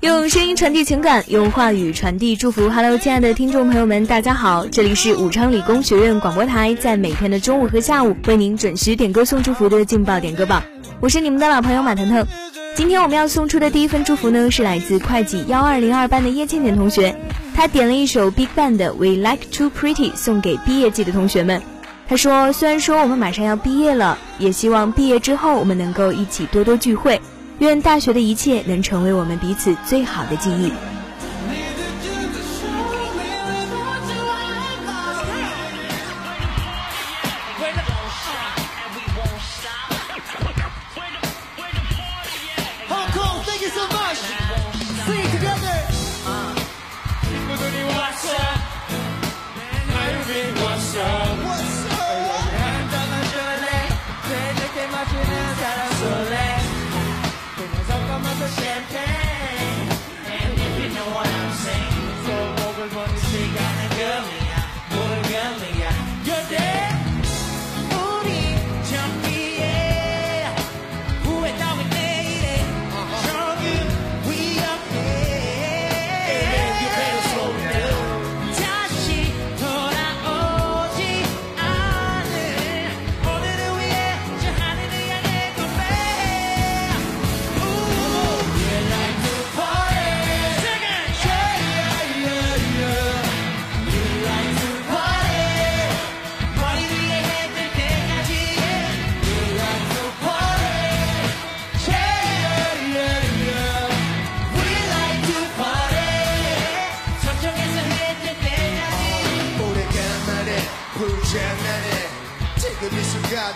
用声音传递情感，用话语传递祝福。Hello，亲爱的听众朋友们，大家好，这里是武昌理工学院广播台，在每天的中午和下午为您准时点歌送祝福的劲爆点歌榜，我是你们的老朋友马腾腾。今天我们要送出的第一份祝福呢，是来自会计幺二零二班的叶倩倩同学，她点了一首 BigBang 的 We Like Too Pretty 送给毕业季的同学们。他说，虽然说我们马上要毕业了，也希望毕业之后我们能够一起多多聚会。愿大学的一切能成为我们彼此最好的记忆。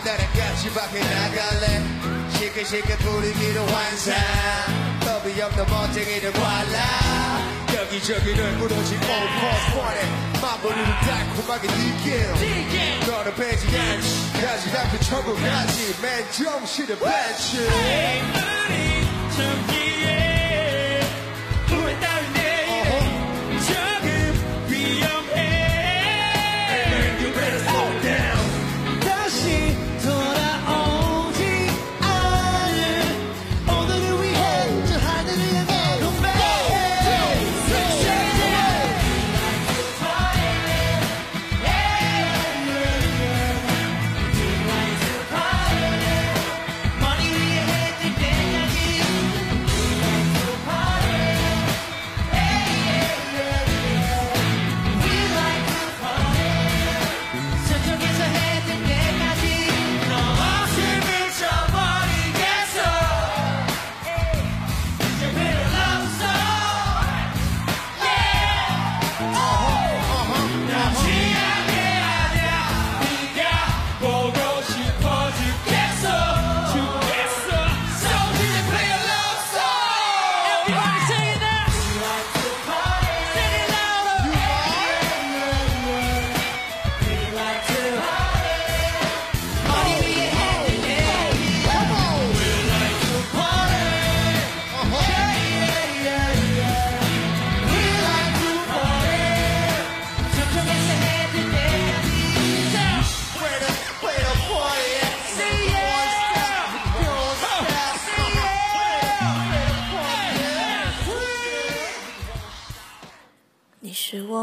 따라 같이 밖에 나갈래? 시크시크 분위기로 환상. 겁이 없는 멋쟁이를 관라 여기저기를 무너진 오퍼포에 마무리를 달콤하게 느껴 너는 빼지 않지. 가지 않고 천국 가지. 맨 정신을 뺐지. 우리 저기에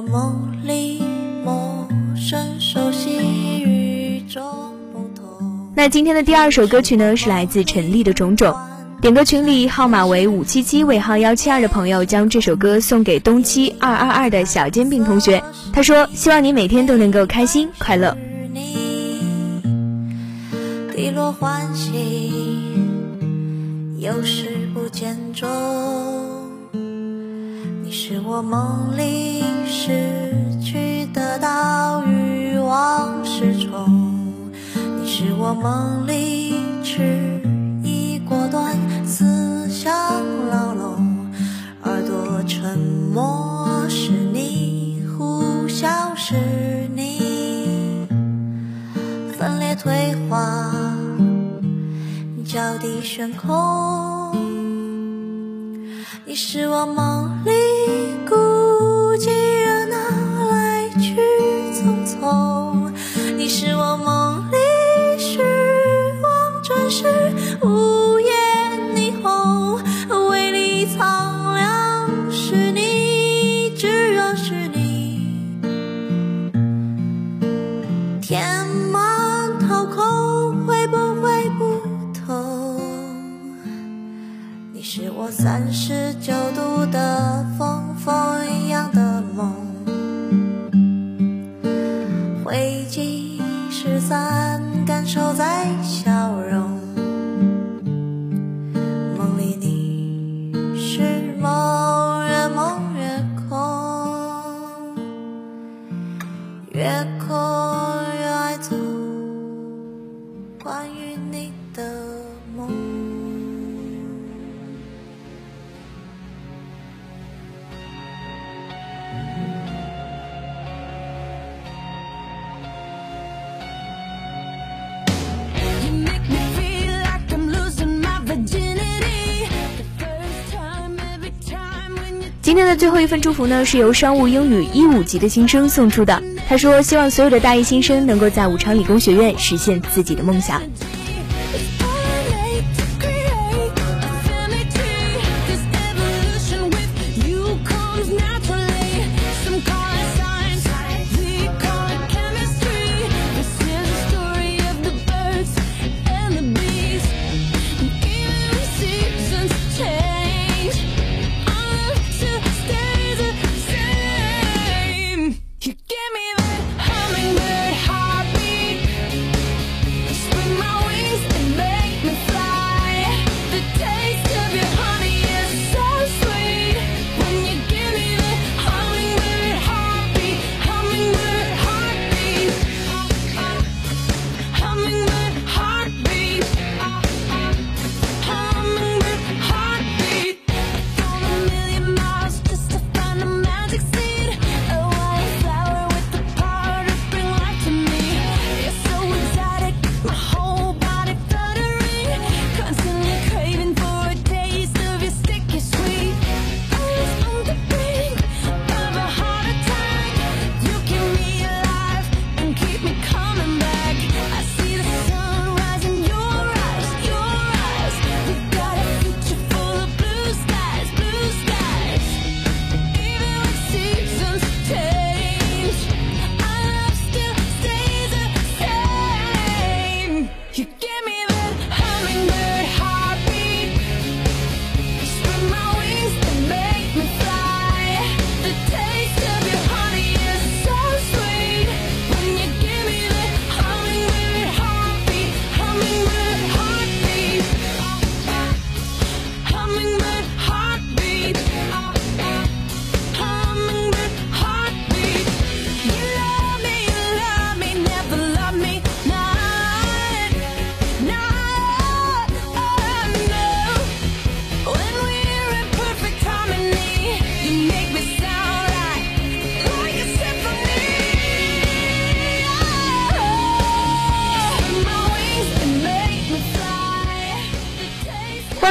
梦里陌生熟悉与众不同。那今天的第二首歌曲呢，是来自陈粒的《种种》。点歌群里号码为五七七尾号幺七二的朋友，将这首歌送给东七二二二的小煎饼同学。他说：“希望你每天都能够开心快乐。”滴落欢喜，有时不见踪。你是我梦里。失去的岛屿，往事。我梦里迟疑果断，思想牢笼，耳朵沉默是你，呼啸是你，分裂退化，脚底悬空，你是我梦里三十九度今天的最后一份祝福呢，是由商务英语一五级的新生送出的。他说：“希望所有的大一新生能够在武昌理工学院实现自己的梦想。”《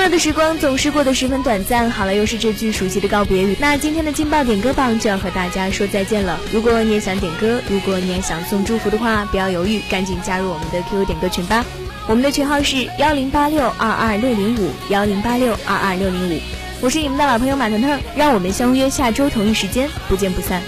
的时光总是过得十分短暂。好了，又是这句熟悉的告别语。那今天的劲爆点歌榜就要和大家说再见了。如果你也想点歌，如果你也想送祝福的话，不要犹豫，赶紧加入我们的 QQ 点歌群吧。我们的群号是幺零八六二二六零五幺零八六二二六零五。我是你们的老朋友马腾腾，让我们相约下周同一时间，不见不散。